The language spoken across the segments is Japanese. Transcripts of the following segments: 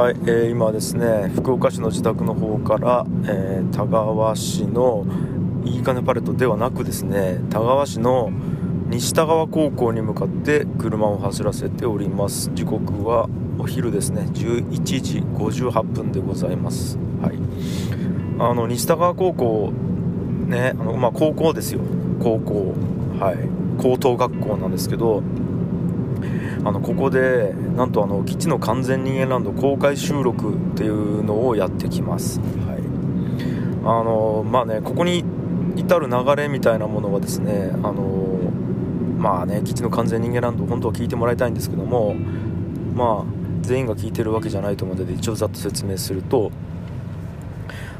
はい、えー、今ですね福岡市の自宅の方から、えー田川市のいいかねパレットではなくですね田川市の西田川高校に向かって車を走らせております。時刻はお昼ですね11時58分でございます。はい。あの西田川高校ねあの、まあ、高校ですよ。高校。はい。高等学校なんですけどあのここでなんとあの基地の完全人間ランド公開収録っていうのをやってきます、はい、あのまあねここに至る流れみたいなものはですねあのまあね基地の完全人間ランド本当は聞いてもらいたいんですけどもまあ全員が聞いてるわけじゃないと思うので一応ざっと説明すると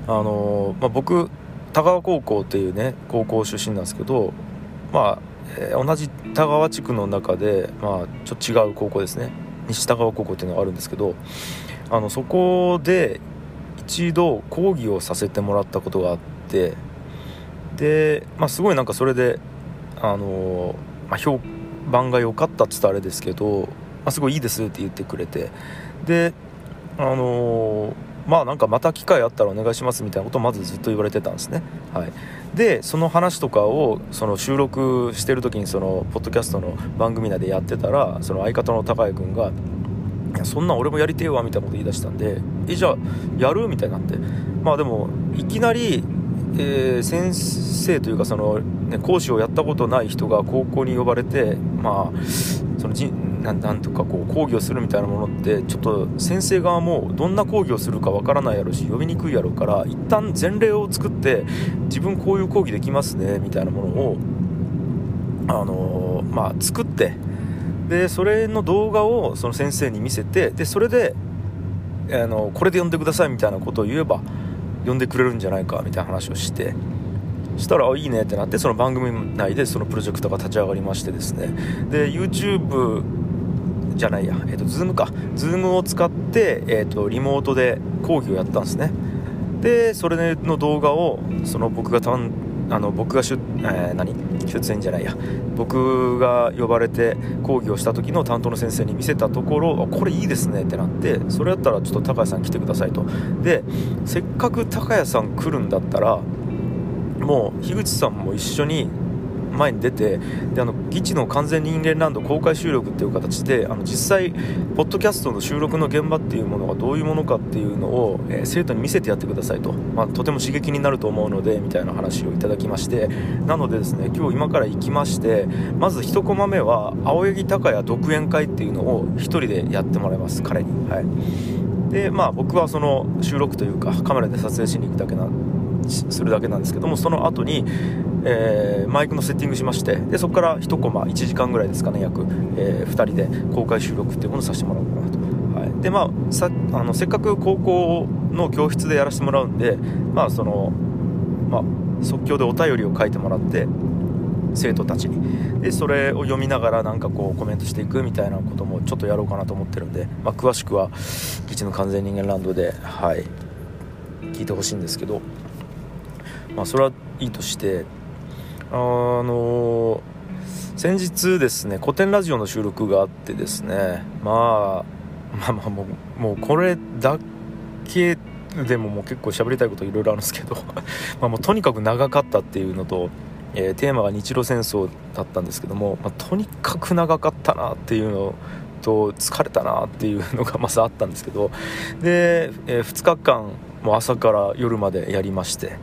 あの、まあ、僕田川高校っていうね高校出身なんですけどまあえー同じ田川地区の中で、まあ、ちょっと違う高校ですね。西田川高校っていうのがあるんですけどあのそこで一度講義をさせてもらったことがあってで、まあ、すごいなんかそれで、あのまあ、評判が良かったっつったあれですけど、まあ、すごいいいですって言ってくれてであのまあなんかまた機会あったらお願いしますみたいなことをまずずっと言われてたんですね、はい、でその話とかをその収録してる時にそのポッドキャストの番組内でやってたらその相方の高谷君が「いやそんなん俺もやりてえわ」みたいなこと言い出したんで「えじゃあやる?」みたいになってまあでもいきなり、えー先生というかその、ね、講師をやったことない人が高校に呼ばれてまあそのじなんとかこう講義をするみたいなものってちょっと先生側もどんな講義をするかわからないやろうし呼びにくいやろうから一旦前例を作って自分こういう講義できますねみたいなものをあのーまあ作ってでそれの動画をその先生に見せてでそれであのこれで呼んでくださいみたいなことを言えば呼んでくれるんじゃないかみたいな話をしてしたらいいねってなってその番組内でそのプロジェクトが立ち上がりましてですね。で YouTube じゃないや、えー、と Zoom か。Zoom を使って、えー、とリモートで講義をやったんですね。でそれの動画をその僕がたんあの僕が出,、えー何？出演じゃないや。僕が呼ばれて講義をした時の担当の先生に見せたところこれいいですねってなってそれやったらちょっと高谷さん来てくださいと。でせっかく高谷さん来るんだったらもう樋口さんも一緒に前に出てであの基地の完全人間ランド公開収録っていう形であの実際ポッドキャストの収録の現場っていうものがどういうものかっていうのを、えー生徒に見せてやってくださいと、まあ、とても刺激になると思うのでみたいな話をいただきまして。なのでですね今日今から行きましてまず1コマ目は青柳高也独演会っていうのを1人でやってもらいます。彼に。はい。でまあ僕はその収録というかカメラで撮影しに行くだけなするだけなんですけどもその後に、えーマイクのセッティングしましてでそこから1コマ1時間ぐらいですかね約、え2人で公開収録っていうものをさせてもらおうかなと、はい、でまあさあのせっかく高校の教室でやらせてもらうんでまあそのまあ即興でお便りを書いてもらって生徒たちに。でそれを読みながらなんかこうコメントしていくみたいなこともちょっとやろうかなと思ってるんで、まあ、詳しくは「基地の完全人間ランドで」はい聞いてほしいんですけどまあそれはいいとしてあの先日ですね古典ラジオの収録があってですねまあまあまあもうもうこれだけでももう結構喋りたいこといろいろあるんですけど まもうとにかく長かったっていうのと、えーテーマが日露戦争だったんですけども、まあ、とにかく長かったなっていうのと疲れたなっていうのが まずあったんですけどで、え2日間もう朝から夜までやりまして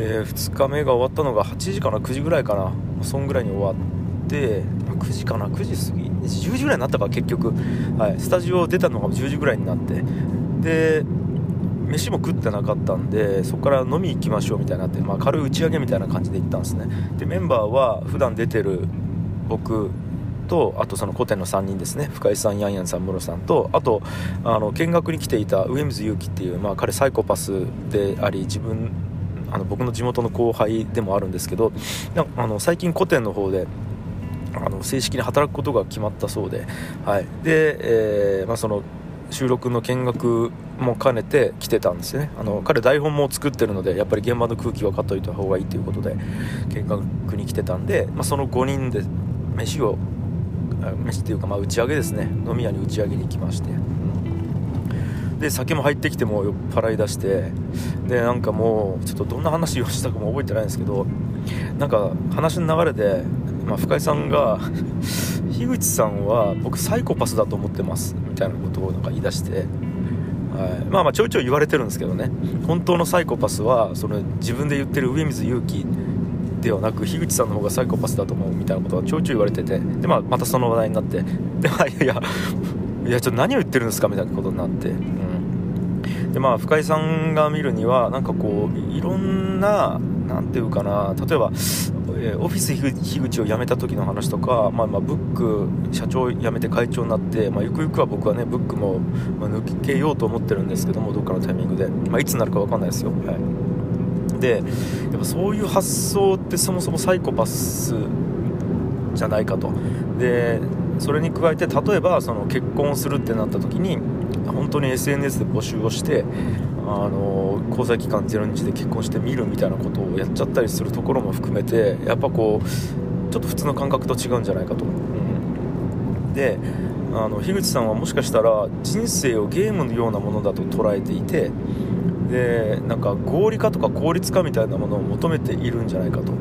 で2日目が終わったのが8時かな9時ぐらいかな。そんぐらいに終わって9時かな9時過ぎ。10時ぐらいになったか結局、はい、スタジオ出たのが10時ぐらいになって。で飯も食ってなかったんでそこから飲み行きましょうみたいになって、まあ、軽い打ち上げみたいな感じで行ったんですね。でメンバーは普段出てる僕とあとその古典の3人ですね。深井さんヤンヤンさんムロさんとあとあの見学に来ていた上水祐樹っていう、まあ、彼サイコパスであり自分あの僕の地元の後輩でもあるんですけどなあの最近古典の方であの正式に働くことが決まったそうで、はい。でえーまあ、その収録の見学も兼ねて来てたんですよね。あの彼台本も作ってるのでやっぱり現場の空気分かっといた方がいいということで見学に来てたんで、まあ、その5人で飯を飯っていうかまあ打ち上げですね。飲み屋に打ち上げに行きまして、で酒も入ってきても酔っ払いだしてでなんかもうちょっとどんな話をしたかも覚えてないんですけどなんか話の流れで、まあ、深井さんが 樋口さんは僕サイコパスだと思ってますみたいなことをなんか言い出して、はい、まあまあちょいちょい言われてるんですけどね。本当のサイコパスはその自分で言ってる上水勇気ではなく樋口さんの方がサイコパスだと思うみたいなことがちょいちょい言われててで、まあ、またその話題になってで、まあ、いやいやいやちょっと何を言ってるんですかみたいなことになって、うん、でまあ深井さんが見るにはなんかこういろんな何ていうかな例えばえオフィス樋口を辞めた時の話とか、まあ、まあブック社長を辞めて会長になって、まあ、ゆくゆくは僕はねブックも、ま抜けようと思ってるんですけどもどっかのタイミングで、まあ、いつになるか分かんないですよ、はい、でやっぱそういう発想ってそもそもサイコパスじゃないかと。でそれに加えて例えばその結婚するってなった時に本当に SNS で募集をしてあの交際期間0日で結婚してみるみたいなことをやっちゃったりするところも含めてやっぱこうちょっと普通の感覚と違うんじゃないかと、うん、であの樋口さんはもしかしたら人生をゲームのようなものだと捉えていてでなんか合理化とか効率化みたいなものを求めているんじゃないかと。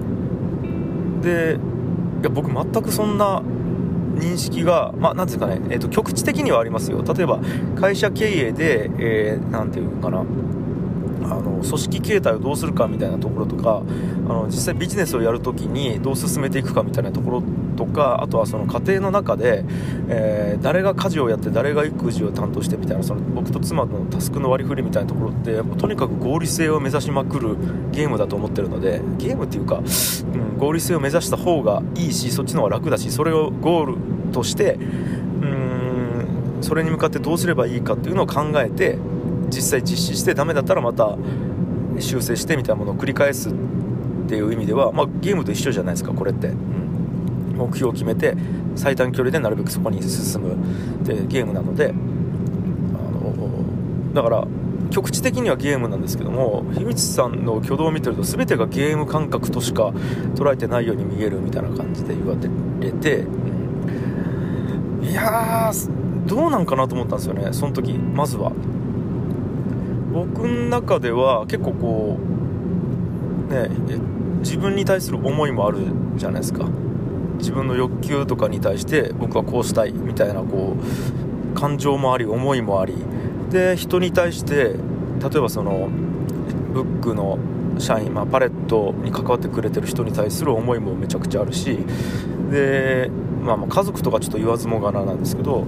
でいや僕全くそんな認識が、まあ、なんていうかね、えーと、局地的にはありますよ。例えば、会社経営で、えー、なんていうかな、あの組織形態をどうするかみたいなところとかあの実際ビジネスをやるときにどう進めていくかみたいなところとかあとはその家庭の中で、えー、誰が家事をやって誰が育児を担当してみたいなその僕と妻のタスクの割り振りみたいなところってとにかく合理性を目指しまくるゲームだと思ってるのでゲームっていうか、うん、合理性を目指した方がいいしそっちの方が楽だしそれをゴールとしてうんそれに向かってどうすればいいかっていうのを考えて実際実施してダメだったらまた修正してみたいなものを繰り返すっていう意味では、まあ、ゲームと一緒じゃないですかこれって、目標を決めて最短距離でなるべくそこに進む。ってゲームなのであのだから局地的にはゲームなんですけども樋口さんの挙動を見てると全てがゲーム感覚としか捉えてないように見えるみたいな感じで言われて、うん、いやーどうなんかなと思ったんですよねその時まずは。僕の中では結構こうね自分に対する思いもあるじゃないですか。自分の欲求とかに対して僕はこうしたいみたいなこう感情もあり思いもありで人に対して例えばそのブックの社員、まあ、パレットに関わってくれてる人に対する思いもめちゃくちゃあるしで、まあ、まあ家族とかちょっと言わずもがななんですけど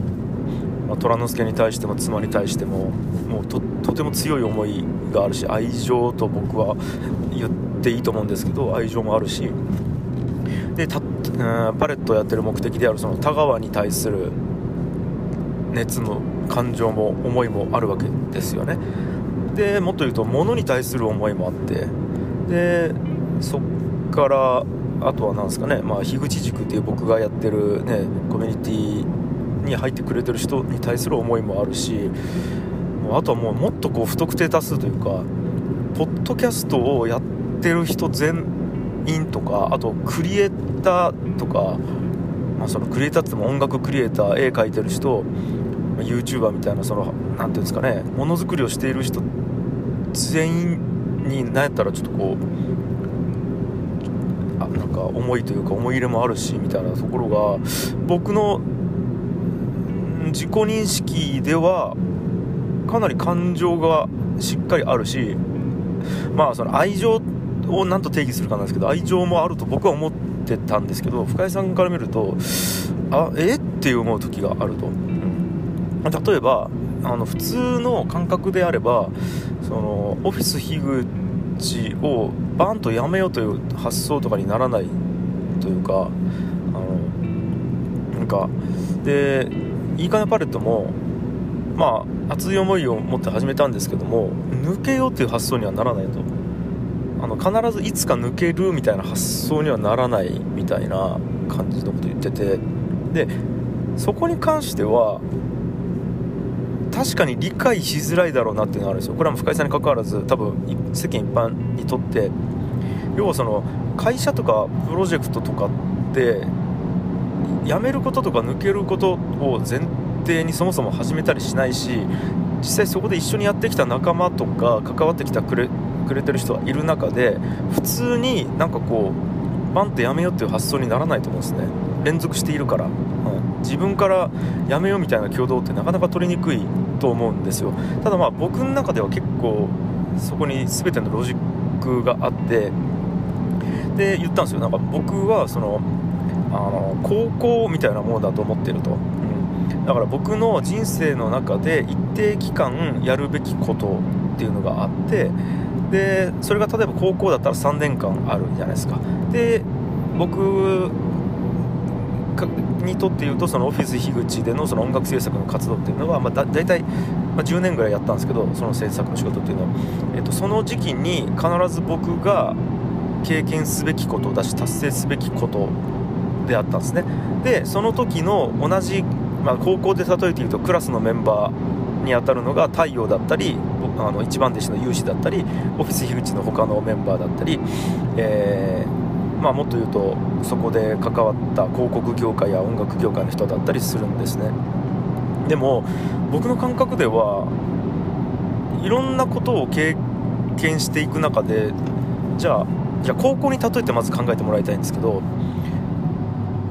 まあ、虎之助に対しても妻に対してももうとても強い思いがあるし愛情と僕は言っていいと思うんですけど愛情もあるしでた、パレットをやってる目的であるその田川に対する熱の感情も思いもあるわけですよね。でもっと言うと物に対する思いもあってでそっからあとは何ですかね、まあ、樋口塾っていう僕がやってる、ね、コミュニティに入ってくれてる人に対する思いもあるしもうあとはもうもっとこう不特定多数というかポッドキャストをやってる人全員とかあとクリエイターとか、まあ、そのクリエイターって言っても音楽クリエイター絵描いてる人 YouTuber みたいなその何ていうんですかねものづくりをしている人全員に何やったらちょっとこうあなんか思いというか思い入れもあるしみたいなところが僕の自己認識ではかなり感情がしっかりあるしまあその愛情ってを何と定義するかなんですけど愛情もあると僕は思ってたんですけど深井さんから見るとあえ？って思う時があると、うん、例えばあの普通の感覚であればそのオフィス樋口をバンとやめようという発想とかにならないというかあのなんかでいいかねパレットもまあ熱い思いを持って始めたんですけども抜けようっていう発想にはならないと。あの必ずいつか抜けるみたいな発想にはならないみたいな感じのこと言ってて。でそこに関しては確かに理解しづらいだろうなっていうのがあるんですよ。これは深井さんに関わらず多分世間一般にとって。要はその会社とかプロジェクトとかって辞めることとか抜けることを前提にそもそも始めたりしないし実際そこで一緒にやってきた仲間とか関わってきたくれくれてる人がいる中で普通になんかこうバンってやめようっていう発想にならないと思うんですね。連続しているから、うん、自分からやめようみたいな挙動ってなかなか取りにくいと思うんですよ。ただまあ僕の中では結構そこに全てのロジックがあってで言ったんですよ。なんか僕はそのあの高校みたいなものだと思ってると、だから僕の人生の中で一定期間やるべきことっていうのがあってでそれが例えば高校だったら3年間あるじゃないですか。で僕にとって言うとそのオフィス樋口でのその音楽制作の活動っていうのは、まあ、だ大体、まあ、10年ぐらいやったんですけどその制作の仕事っていうのは、えっと、その時期に必ず僕が経験すべきことだし達成すべきことであったんですね。でその時の同じ、まあ、高校で例えて言うとクラスのメンバーにあたるのが太陽だったりあの一番弟子の有志だったりオフィス樋口の他のメンバーだったり、えー、まあ、もっと言うとそこで関わった広告業界や音楽業界の人だったりするんですね。でも僕の感覚ではいろんなことを経験していく中でじゃあじゃあ高校に例えてまず考えてもらいたいんですけど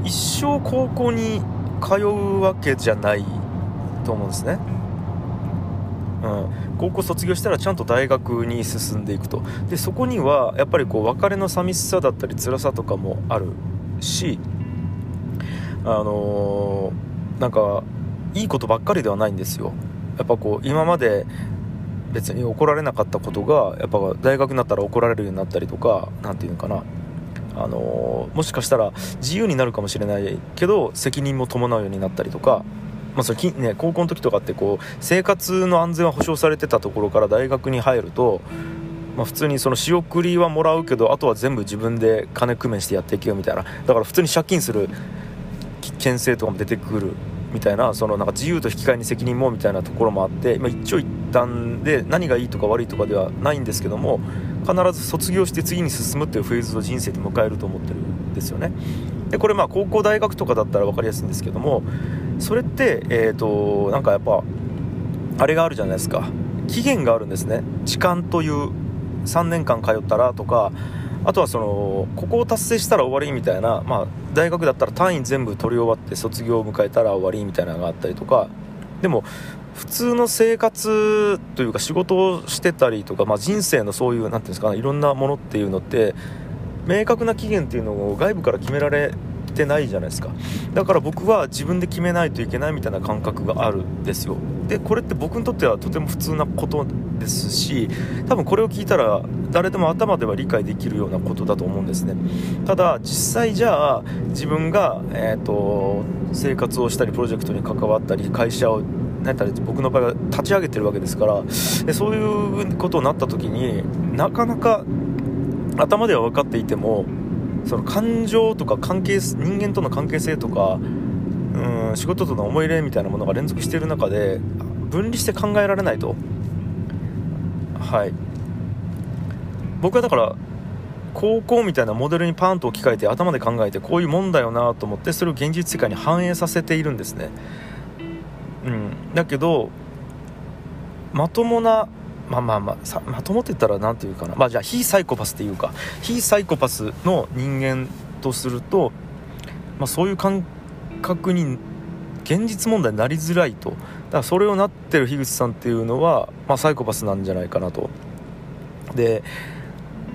一生高校に通うわけじゃないと思うんですね、うん、高校卒業したらちゃんと大学に進んでいくと。でそこにはやっぱりこう別れの寂しさだったり辛さとかもあるしあのー、なんかいいことばっかりではないんですよ。やっぱこう今まで別に怒られなかったことがやっぱ大学になったら怒られるようになったりとか何て言うのかな。あのもしかしたら自由になるかもしれないけど責任も伴うようになったりとか、まあそれね、高校の時とかってこう生活の安全は保障されてたところから大学に入ると、まあ、普通にその仕送りはもらうけどあとは全部自分で金工面してやっていけよみたいな。だから普通に借金する危険性とかも出てくるみたいなそのなんか自由と引き換えに責任もみたいなところもあって、まあ、一長一短で何がいいとか悪いとかではないんですけども必ず卒業して次に進むっていうフェーズを人生で迎えると思ってるんですよね。でこれまあ高校大学とかだったら分かりやすいんですけどもそれってえっ、ー、となんかやっぱあれがあるじゃないですか。期限があるんですね。時間という3年間通ったらとかあとはそのここを達成したら終わりみたいな、まあ、大学だったら単位全部取り終わって卒業を迎えたら終わりみたいなのがあったりとかでも普通の生活というか仕事をしてたりとか、まあ、人生のそういう何て言うんですか、ね、いろんなものっていうのって明確な期限っていうのを外部から決められてないじゃないですか。だから僕は自分で決めないといけないみたいな感覚があるんですよ。でこれって僕にとってはとても普通なことですし多分これを聞いたら誰でも頭では理解できるようなことだと思うんですね。ただ実際じゃあ自分が、えーと、生活をしたりプロジェクトに関わったり会社をなんた僕の場合は立ち上げてるわけですからでそういうことになった時になかなか頭では分かっていてもその感情とか関係人間との関係性とかうん仕事との思い入れみたいなものが連続している中で分離して考えられないと。はい。僕はだから高校みたいなモデルにパンと置き換えて頭で考えてこういうもんだよなと思ってそれを現実世界に反映させているんですね。うん。だけどまともなまあまあまあまともって言ったら何て言うかな。まあじゃあ非サイコパスっていうか非サイコパスの人間とすると、まあ、そういう感覚に現実問題になりづらいと。だからそれをなってる樋口さんっていうのは、まあ、サイコパスなんじゃないかなと。で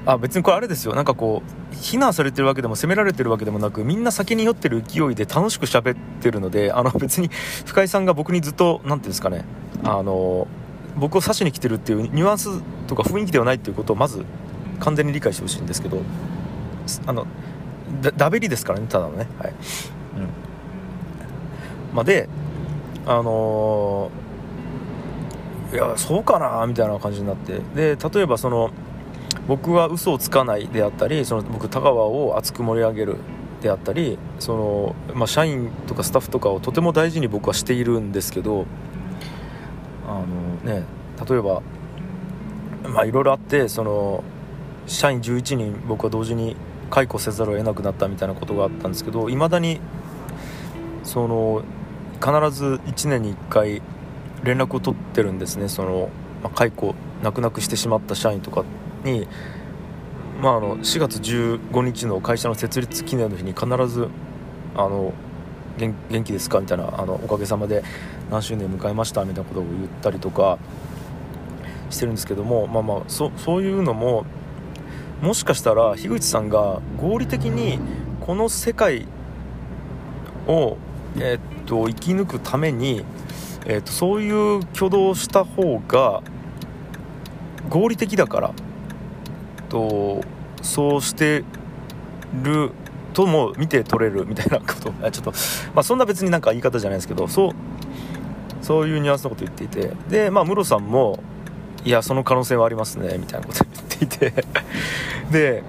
あ別にこれあれですよ。なんかこう非難されてるわけでも責められてるわけでもなくみんな先に酔ってる勢いで楽しく喋ってるのであの別に深井さんが僕にずっと何て言うんですかね。あの僕を刺しに来てるっていうニュアンスとか雰囲気ではないっていうことをまず完全に理解してほしいんですけどあのダベリですからねただのね。はい、うん。まあ、であのー、いやそうかなみたいな感じになって。で例えばその僕は嘘をつかないであったりその僕田川を熱く盛り上げるであったりその、まあ、社員とかスタッフとかをとても大事に僕はしているんですけどあのね例えばまあいろいろあってその社員11人僕は同時に解雇せざるを得なくなったみたいなことがあったんですけどいまだにその必ず1年に1回連絡を取ってるんですね。その、まあ、解雇泣く泣くしてしまった社員とかに、まあ、あの4月15日の会社の設立記念の日に必ずあの元元気ですか？みたいなあのおかげさまで何周年迎えました？みたいなことを言ったりとかしてるんですけども、まあまあ、そそういうのももしかしたら樋口さんが合理的にこの世界を、えー、っと生き抜くために、えー、っとそういう挙動をした方が合理的だからとそうしてるとも見て取れるみたいなこと。ちょっと、まあ、そんな別になんか言い方じゃないですけどそうそういうニュアンスのこと言っていて。でまあムロさんもいやその可能性はありますねみたいなこと言っていて。で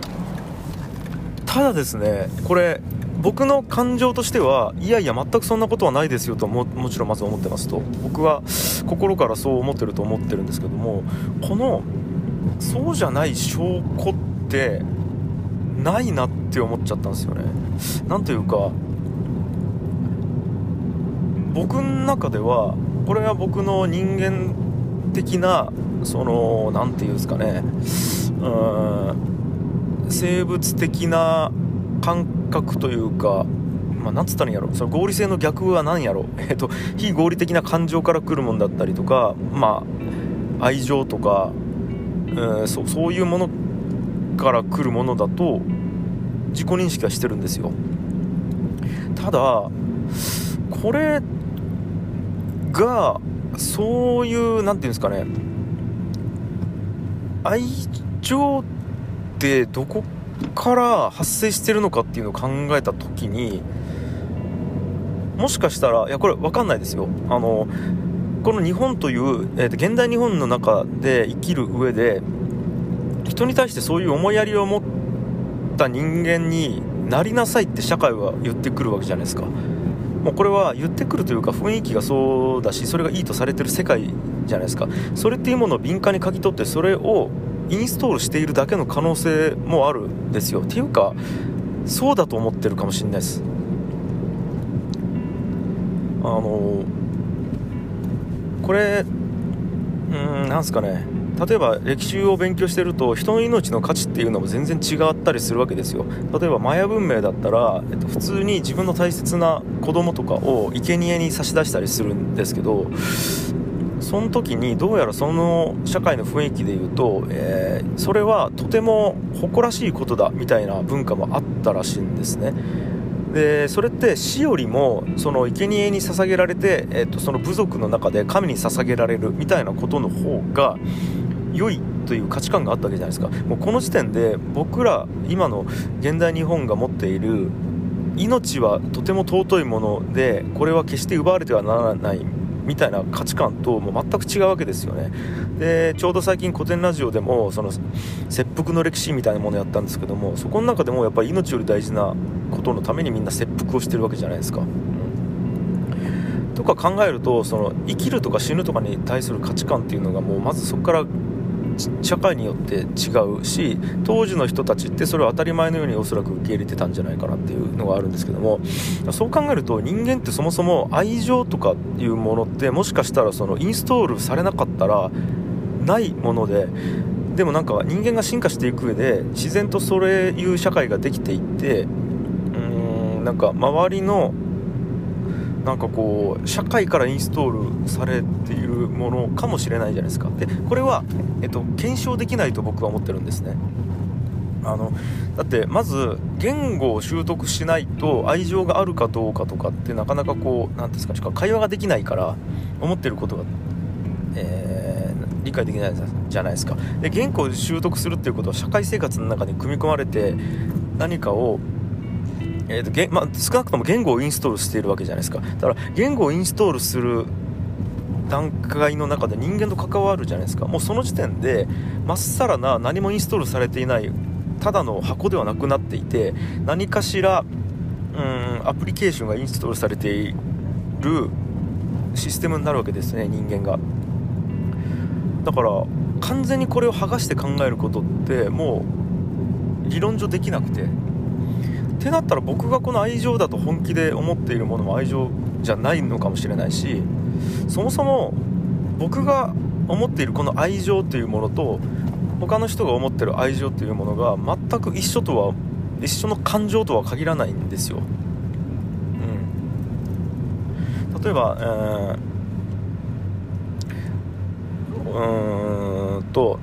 ただですねこれ僕の感情としてはいやいや全くそんなことはないですよとももちろんまず思ってますと。僕は心からそう思ってると思ってるんですけどもこのそうじゃない証拠ってないなって思っちゃったんですよね。なんというか僕の中ではこれは僕の人間的なその何て言うんですかねうん生物的な感覚というかまあ、なんつったらいいんやろ。その合理性の逆は何やろ、えっと、非合理的な感情から来るもんだったりとか、まあ、愛情とか、うん、そそういうものから来るものだと自己認識はしてるんですよ。ただこれがそういう何て言うんですかね。愛情ってどこから発生してるのかっていうのを考えた時にもしかしたらいやこれ分かんないですよ。あのこの日本という、えー、と現代日本の中で生きる上で人に対してそういう思いやりを持った人間になりなさいって社会は言ってくるわけじゃないですか。もうこれは言ってくるというか雰囲気がそうだしそれがいいとされてる世界じゃないですか。それっていうものを敏感に書き取ってそれをインストールしているだけの可能性もあるんですよ。っていうかそうだと思ってるかもしれないです。あのこれうんなんすかね。例えば歴史を勉強してると人の命の価値っていうのも全然違ったりするわけですよ。例えばマヤ文明だったら、えっと、普通に自分の大切な子供とかを生贄に差し出したりするんですけどその時にどうやらその社会の雰囲気で言うと、えー、それはとても誇らしいことだみたいな文化もあったらしいんですね。でそれって死よりもその生贄に捧げられて、えー、とその部族の中で神に捧げられるみたいなことの方が良いという価値観があったわけじゃないですか。もうこの時点で僕ら今の現代日本が持っている命はとても尊いものでこれは決して奪われてはならないみたいな価値観ともう全く違うわけですよね。でちょうど最近古典ラジオでもその切腹の歴史みたいなものやったんですけどもそこの中でもやっぱり命より大事なことのためにみんな切腹をしてるわけじゃないですか。とか考えるとその生きるとか死ぬとかに対する価値観っていうのがもうまずそこから社会によって違うし当時の人たちってそれを当たり前のようにおそらく受け入れてたんじゃないかなっていうのがあるんですけどもそう考えると人間ってそもそも愛情とかいうものってもしかしたらそのインストールされなかったらないものででもなんか人間が進化していく上で自然とそういう社会ができていってうーんなんか周りのなんかこう社会からインストールされているものかもしれないじゃないですか。でこれは、えっと、検証できないと僕は思ってるんですね。あのだってまず言語を習得しないと愛情があるかどうかとかってなかなかこう何ですか会話ができないから思ってることが、えー、理解できないじゃないですか。で言語を習得するっていうことは社会生活の中に組み込まれて何かをえーとまあ、少なくとも言語をインストールしているわけじゃないですか。だから言語をインストールする段階の中で人間と関わるじゃないですか。もうその時点でまっさらな何もインストールされていないただの箱ではなくなっていて何かしらうんアプリケーションがインストールされているシステムになるわけですね人間が。だから完全にこれを剥がして考えることってもう理論上できなくて。ってなったら僕がこの愛情だと本気で思っているものも愛情じゃないのかもしれないしそもそも僕が思っているこの愛情というものと他の人が思ってる愛情というものが全く一緒とは一緒の感情とは限らないんですよ、うん、例えば、えー、うーんと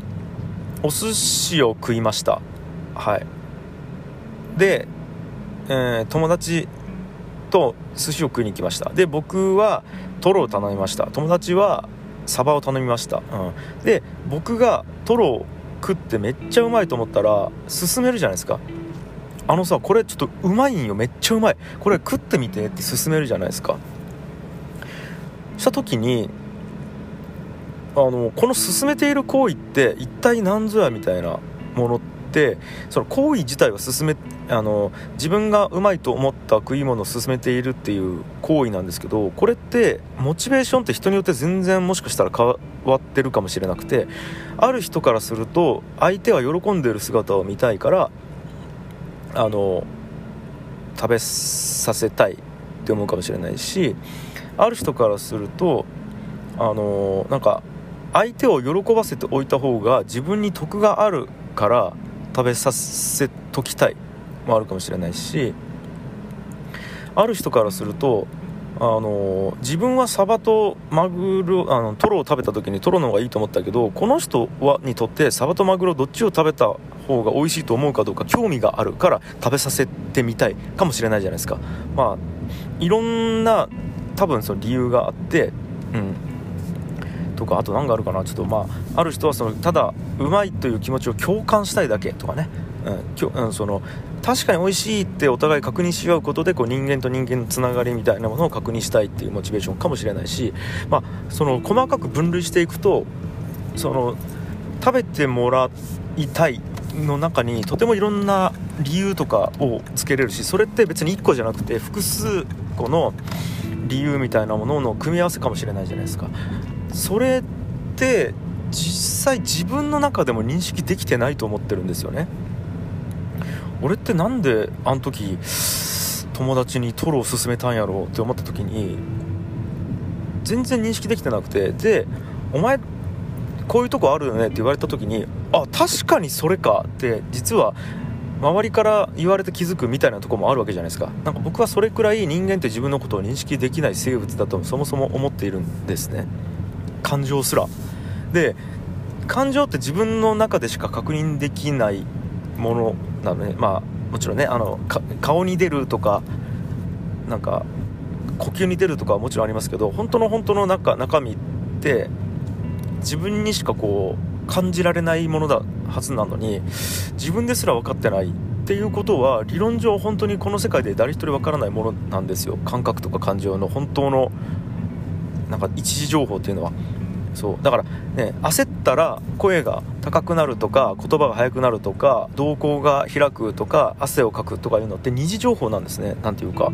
お寿司を食いました。はい。で、えー、友達と寿司を食いに行きました。で僕はトロを頼みました。友達はサバを頼みました、うん、で僕がトロを食ってめっちゃうまいと思ったら勧めるじゃないですか。あのさこれちょっとうまいんよ。めっちゃうまい。これ食ってみてって勧めるじゃないですか。した時にあのこの進めている行為って一体何ぞやみたいなものってその行為自体は進めあの自分がうまいと思った食い物を進めているっていう行為なんですけどこれってモチベーションって人によって全然もしかしたら変わってるかもしれなくてある人からすると相手は喜んでる姿を見たいからあの食べさせたいって思うかもしれないしある人からするとあのなんか相手を喜ばせておいた方が自分に得があるから食べさせときたい。もあるかもしれないしある人からするとあの自分はサバとマグロあのトロを食べた時にトロの方がいいと思ったけどこの人はにとってサバとマグロどっちを食べた方が美味しいと思うかどうか興味があるから食べさせてみたいかもしれないじゃないですか。まあいろんな多分その理由があってうん。とかあと何があるかなちょっとまあある人はそのただうまいという気持ちを共感したいだけとかね、うん、うん、その確かに美味しいってお互い確認し合うことでこう人間と人間のつながりみたいなものを確認したいっていうモチベーションかもしれないし、まあ、その細かく分類していくとその食べてもらいたいの中にとてもいろんな理由とかをつけれるしそれって別に1個じゃなくて複数個の理由みたいなものの組み合わせかもしれないじゃないですか。それって実際自分の中でも認識できてないと思ってるんですよね。俺って何であの時友達にトロを勧めたんやろうって思った時に全然認識できてなくてでお前こういうとこあるよねって言われた時にあ確かにそれかって実は周りから言われて気づくみたいなとこもあるわけじゃないですか。なんか僕はそれくらい人間って自分のことを認識できない生物だとそもそも思っているんですね。感情すら。で感情って自分の中でしか確認できないものなのでまあもちろんねあの顔に出るとかなんか呼吸に出るとかはもちろんありますけど本当の本当の中中身って自分にしかこう感じられないものだはずなのに自分ですら分かってないっていうことは理論上本当にこの世界で誰一人分からないものなんですよ。感覚とか感情の本当のなんか一時情報っていうのは。そう。だからね焦ったら声が高くなるとか言葉が速くなるとか瞳孔が開くとか汗をかくとかいうのって二次情報なんですね。何ていうか。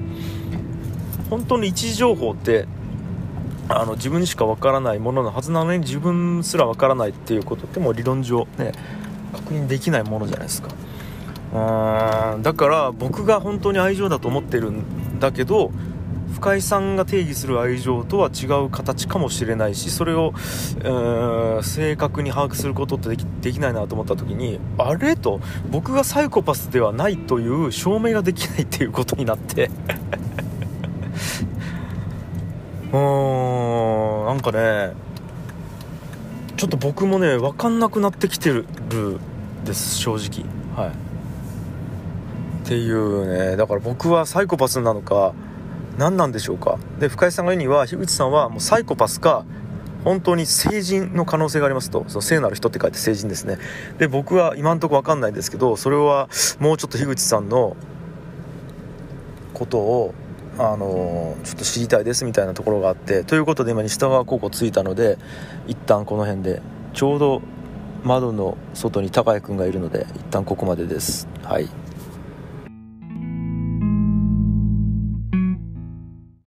本当に一時情報ってあの自分にしかわからないもののはずなのに自分すらわからないっていうことってもう理論上ね確認できないものじゃないですか。うーん。だから僕が本当に愛情だと思ってるんだけど深井さんが定義する愛情とは違う形かもしれないしそれを、正確に把握することってできできないなと思った時にあれ？と僕がサイコパスではないという証明ができないっていうことになって。うーんなんかねちょっと僕もね分かんなくなってきてるです正直。はい。っていうねだから僕はサイコパスなのか何なんでしょうか？で深井さんが言うには樋口さんはもうサイコパスか本当に成人の可能性がありますと。その聖なる人って書いて成人ですね。で僕は今んとこ分かんないんですけどそれはもうちょっと樋口さんのことをあのちょっと知りたいですみたいなところがあってということで今西田川高校着いたので一旦この辺でちょうど窓の外に高谷君がいるので一旦ここまでです。はい。